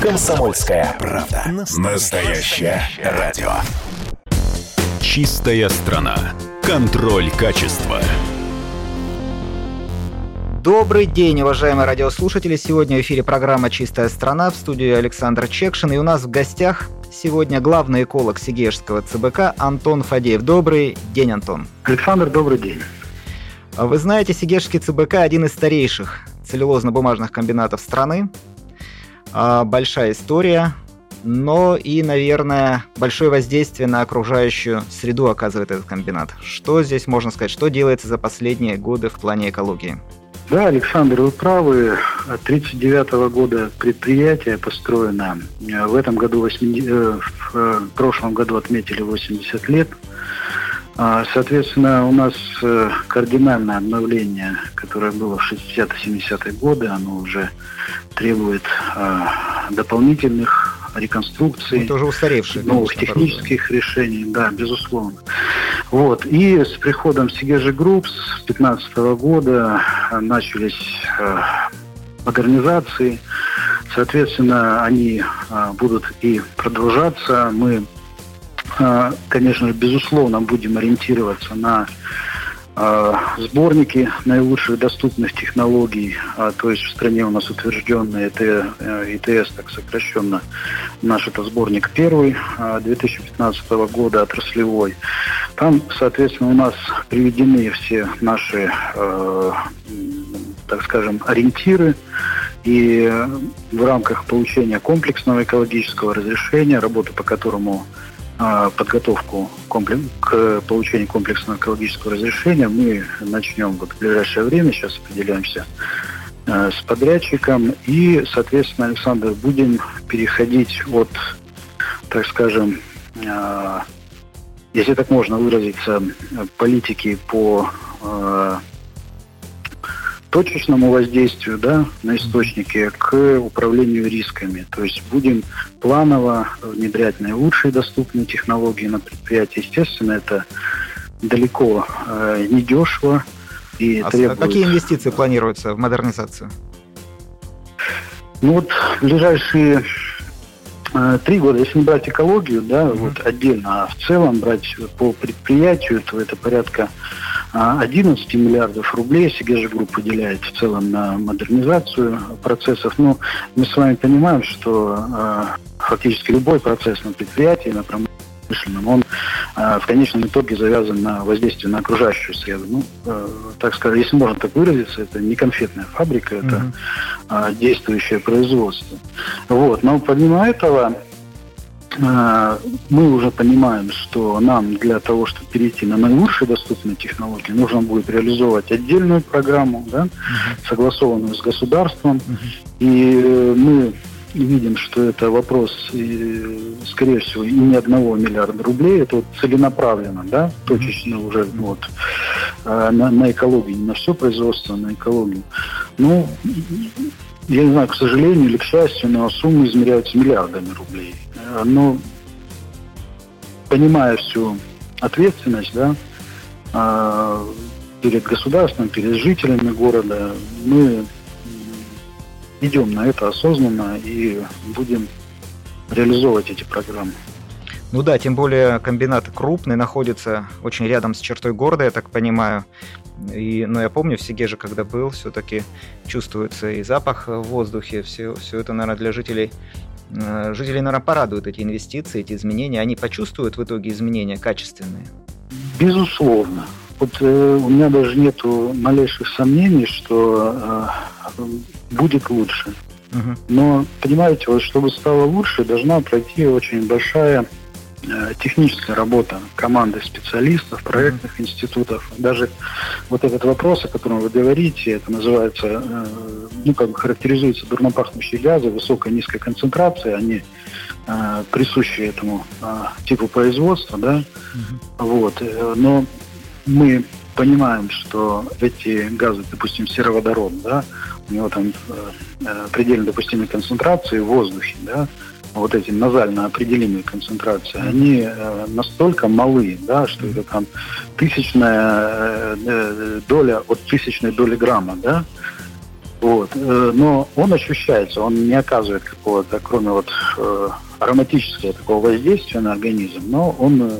Комсомольская правда. Настоящее радио. Чистая страна. Контроль качества. Добрый день, уважаемые радиослушатели. Сегодня в эфире программа «Чистая страна» в студии Александр Чекшин. И у нас в гостях сегодня главный эколог Сигежского ЦБК Антон Фадеев. Добрый день, Антон. Александр, добрый день. Вы знаете, Сигежский ЦБК – один из старейших целлюлозно-бумажных комбинатов страны. А, большая история, но и, наверное, большое воздействие на окружающую среду оказывает этот комбинат. Что здесь можно сказать? Что делается за последние годы в плане экологии? Да, Александр, вы правы. 1939 года предприятие построено. В этом году, 80, э, в э, прошлом году отметили 80 лет. А, соответственно, у нас э, кардинальное обновление, которое было в 60-70-е годы, оно уже требует а, дополнительных реконструкций, Это уже устаревшие, новых технических решений, да, безусловно. Вот. И с приходом Сигежи Групп с 2015 года начались э, модернизации. Соответственно, они будут и продолжаться. Мы а, конечно, безусловно, будем ориентироваться на а, сборники наилучших доступных технологий, а, то есть в стране у нас утвержденный ИТС, э, так сокращенно, наш это сборник первый 2015 года, отраслевой. Там, соответственно, у нас приведены все наши, э, так скажем, ориентиры, и в рамках получения комплексного экологического разрешения, работа по которому подготовку к получению комплексного экологического разрешения. Мы начнем вот в ближайшее время, сейчас определяемся а, с подрядчиком. И, соответственно, Александр, будем переходить от, так скажем, а, если так можно выразиться, политики по точечному воздействию да, на источники к управлению рисками. То есть будем планово внедрять наилучшие доступные технологии на предприятии. Естественно, это далеко э, не дешево. И а требует... какие инвестиции планируются в модернизацию? Ну вот ближайшие э, три года, если не брать экологию, да, mm-hmm. вот отдельно, а в целом брать по предприятию, то это порядка 11 миллиардов рублей Segezha Group выделяет в целом на модернизацию процессов. Но ну, мы с вами понимаем, что э, фактически любой процесс на предприятии, на промышленном, он э, в конечном итоге завязан на воздействие на окружающую среду. Ну, э, так сказать, если можно так выразиться, это не конфетная фабрика, это mm-hmm. действующее производство. Вот. Но помимо этого, мы уже понимаем, что нам для того, чтобы перейти на наилучшие доступные технологии, нужно будет реализовывать отдельную программу, да, согласованную с государством. И э, мы видим, что это вопрос, скорее всего, и не одного миллиарда рублей. Это вот целенаправленно, да, точечно уже вот, э, на, на экологию, не на все производство, а на экологию. Ну, я не знаю, к сожалению или к счастью, но суммы измеряются миллиардами рублей. Э, но понимая всю ответственность, да, а, перед государством, перед жителями города, мы идем на это осознанно и будем реализовывать эти программы. Ну да, тем более комбинат крупный, находится очень рядом с чертой города, я так понимаю. И, но я помню, в Сигеже, когда был, все-таки чувствуется и запах в воздухе, все, все это, наверное, для жителей Э, жителей, наверное, порадуют эти инвестиции, эти изменения. Они почувствуют в итоге изменения качественные? Безусловно. Вот э, у меня даже нет малейших сомнений, что э, будет лучше. Угу. Но, понимаете, вот чтобы стало лучше, должна пройти очень большая техническая работа команды специалистов, проектных институтов. Даже вот этот вопрос, о котором вы говорите, это называется, э, ну, как бы характеризуется дурнопахнущие газы, высокая низкая концентрация, они э, присущи этому типу производства, да, mm вот. Но мы понимаем, что эти газы, допустим, сероводород, да, у него там предельно допустимые концентрации в воздухе, да, вот эти назально определимые концентрации, они э, настолько малы, да, что это там тысячная э, э, доля от тысячной доли грамма, да, Вот. Э, но он ощущается, он не оказывает какого-то, кроме вот э, ароматического такого воздействия на организм, но он э,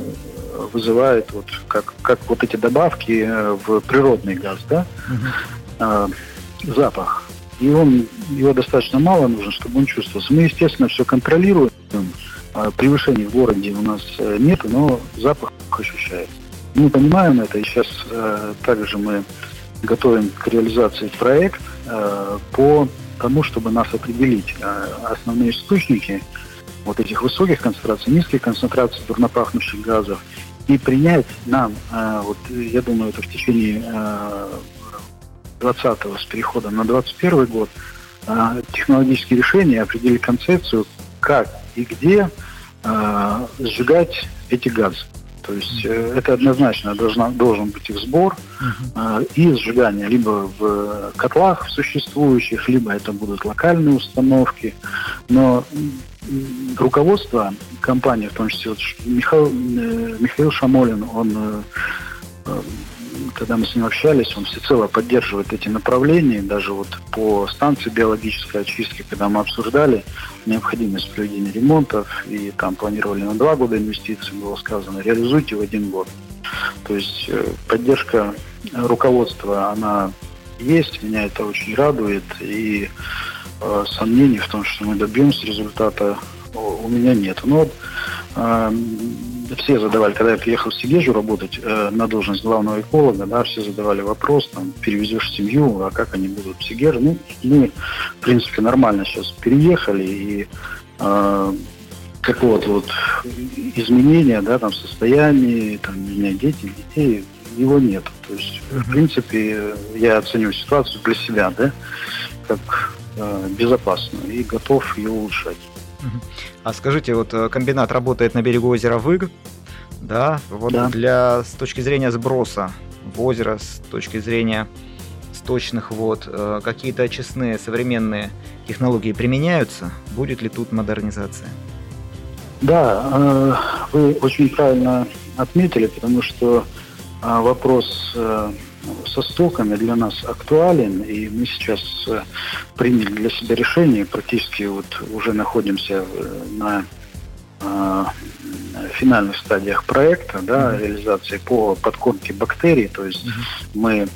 вызывает вот как, как вот эти добавки в природный газ, да, угу. Запах. И он, его достаточно мало нужно, чтобы он чувствовался. Мы, естественно, все контролируем. Превышений в городе у нас нет, но запах ощущается. Мы понимаем это, и сейчас также мы готовим к реализации проект э, по тому, чтобы нас определить э, основные источники вот этих высоких концентраций, низких концентраций дурнопахнущих газов и принять нам, э, вот я думаю, это в течение 20-го с переходом на 21 год, технологические решения, определить концепцию, как и где сжигать эти газы. То есть э, это однозначно должна, должен быть их сбор э, и сжигание либо в котлах существующих, либо это будут локальные установки. Но руководство компании, в том числе вот Михаил, э, Михаил Шамолин, он э когда мы с ним общались, он всецело поддерживает эти направления, даже вот по станции биологической очистки, когда мы обсуждали необходимость проведения ремонтов, и там планировали на два года инвестиций, было сказано, реализуйте в один год. То есть э, поддержка руководства, она есть, меня это очень радует, и э, сомнений в том, что мы добьемся результата, у меня нет. Но вот э, все задавали, когда я приехал в Сигежу работать э, на должность главного эколога, да, все задавали вопрос, там, перевезешь семью, а как они будут в Сигеже? Ну, мы, в принципе, нормально сейчас переехали, и э, какого-то вот изменения, да, там, состоянии, там, у меня дети, детей, его нет. То есть, в принципе, я оцениваю ситуацию для себя, да, как э, безопасную и готов ее улучшать. А скажите, вот э, комбинат работает на берегу озера Выг, да, вот да. для с точки зрения сброса в озеро, с точки зрения сточных вод, э, какие-то очистные современные технологии применяются? Будет ли тут модернизация? Да, э, вы очень правильно отметили, потому что вопрос со стоками для нас актуален, и мы сейчас э, приняли для себя решение, практически вот уже находимся э, на э, финальных стадиях проекта, да, реализации по подкормке бактерий, то есть мы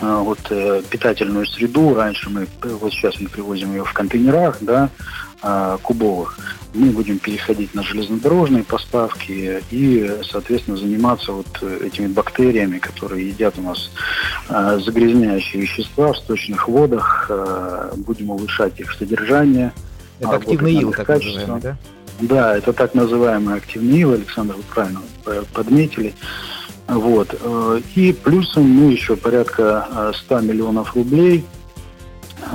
вот питательную среду, раньше мы, вот сейчас мы привозим ее в контейнерах, да, кубовых, мы будем переходить на железнодорожные поставки и, соответственно, заниматься вот этими бактериями, которые едят у нас э, загрязняющие вещества в сточных водах, э, будем улучшать их содержание. Это активный ил, так называемый, да? Да, это так называемый активный ил, Александр, вы правильно подметили. Вот. И плюсом мы еще порядка 100 миллионов рублей – Э,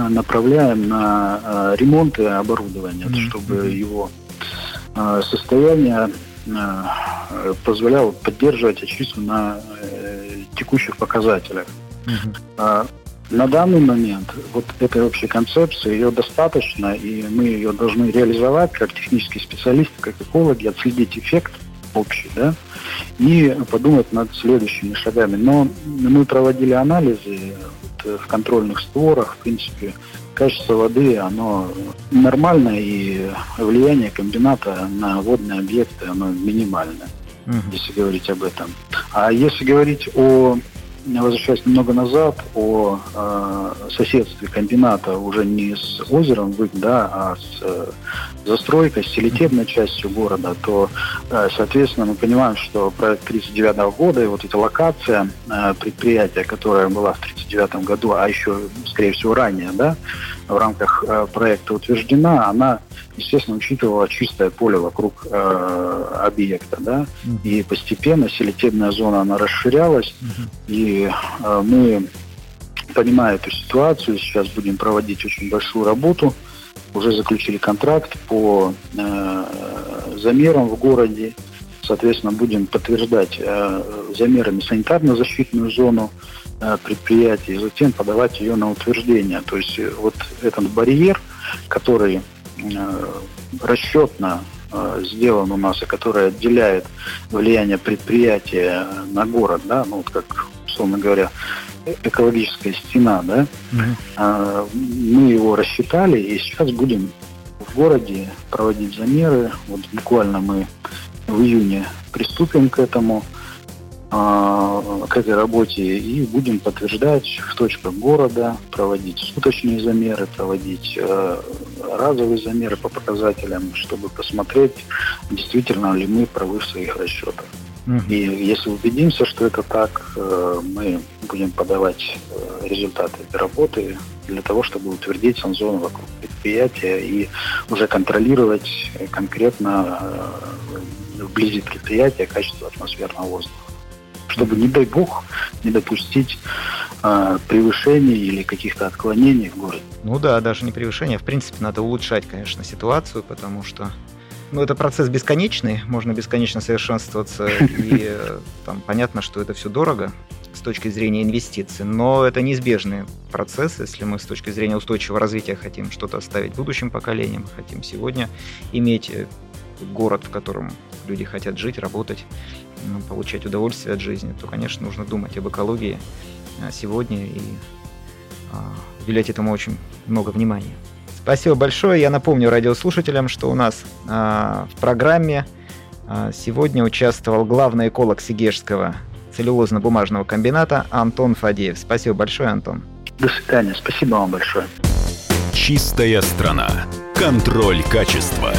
направляем на э, ремонт и оборудование, mm-hmm. чтобы его э, состояние позволяло поддерживать очистку на текущих показателях. Mm-hmm. На данный момент вот этой общей концепции ее достаточно, и мы ее должны реализовать как технические специалисты, как экологи, отследить эффект общий, да, и подумать над следующими шагами. Но мы проводили анализы в контрольных створах, в принципе, качество воды, оно нормальное, и влияние комбината на водные объекты, оно минимальное, угу. если говорить об этом. А если говорить о возвращаясь немного назад, о э, соседстве комбината уже не с озером Вык, да, а с э, застройкой, с селитебной частью города, то, э, соответственно, мы понимаем, что проект 1939 года и вот эта локация э, предприятия, которая была в 1939 году, а еще, скорее всего, ранее, да, в рамках э, проекта утверждена, она, естественно, учитывала чистое поле вокруг э, объекта, да, и постепенно селитебная зона, она расширялась, и э, мы, понимая эту ситуацию, сейчас будем проводить очень большую работу, уже заключили контракт по э, замерам в городе, соответственно, будем подтверждать э, замерами санитарно-защитную зону, Э, предприятий, и затем подавать ее на утверждение. То есть э, вот этот барьер, который э, расчетно сделан у нас, и который отделяет влияние предприятия на город, да, ну вот как, условно говоря, экологическая стена, да, угу. мы его рассчитали, и сейчас будем в городе проводить замеры. Вот буквально мы в июне приступим к этому, а, к этой работе и будем подтверждать в точках города, проводить суточные замеры, проводить э, разовые замеры по показателям, чтобы посмотреть, действительно ли мы правы в своих расчетах. И если убедимся, что это так, э, мы будем подавать э, результаты этой работы для того, чтобы утвердить санзону вокруг предприятия и уже контролировать конкретно вблизи предприятия качество атмосферного воздуха. Чтобы, не дай бог, не допустить э, превышений или каких-то отклонений в городе. Ну да, даже не превышения. В принципе, надо улучшать, конечно, ситуацию, потому что ну, это процесс бесконечный, можно бесконечно совершенствоваться, и э, там понятно, что это все дорого с точки зрения инвестиций, но это неизбежный процесс, если мы с точки зрения устойчивого развития хотим что-то оставить будущим поколениям, хотим сегодня иметь э, город, в котором люди хотят жить, работать, ну, получать удовольствие от жизни, то, конечно, нужно думать об экологии э, сегодня и уделять этому очень много внимания. Спасибо большое. Я напомню радиослушателям, что у нас а, в программе а, сегодня участвовал главный эколог Сигежского целлюлозно-бумажного комбината Антон Фадеев. Спасибо большое, Антон. До свидания. Спасибо вам большое. Чистая страна. Контроль качества.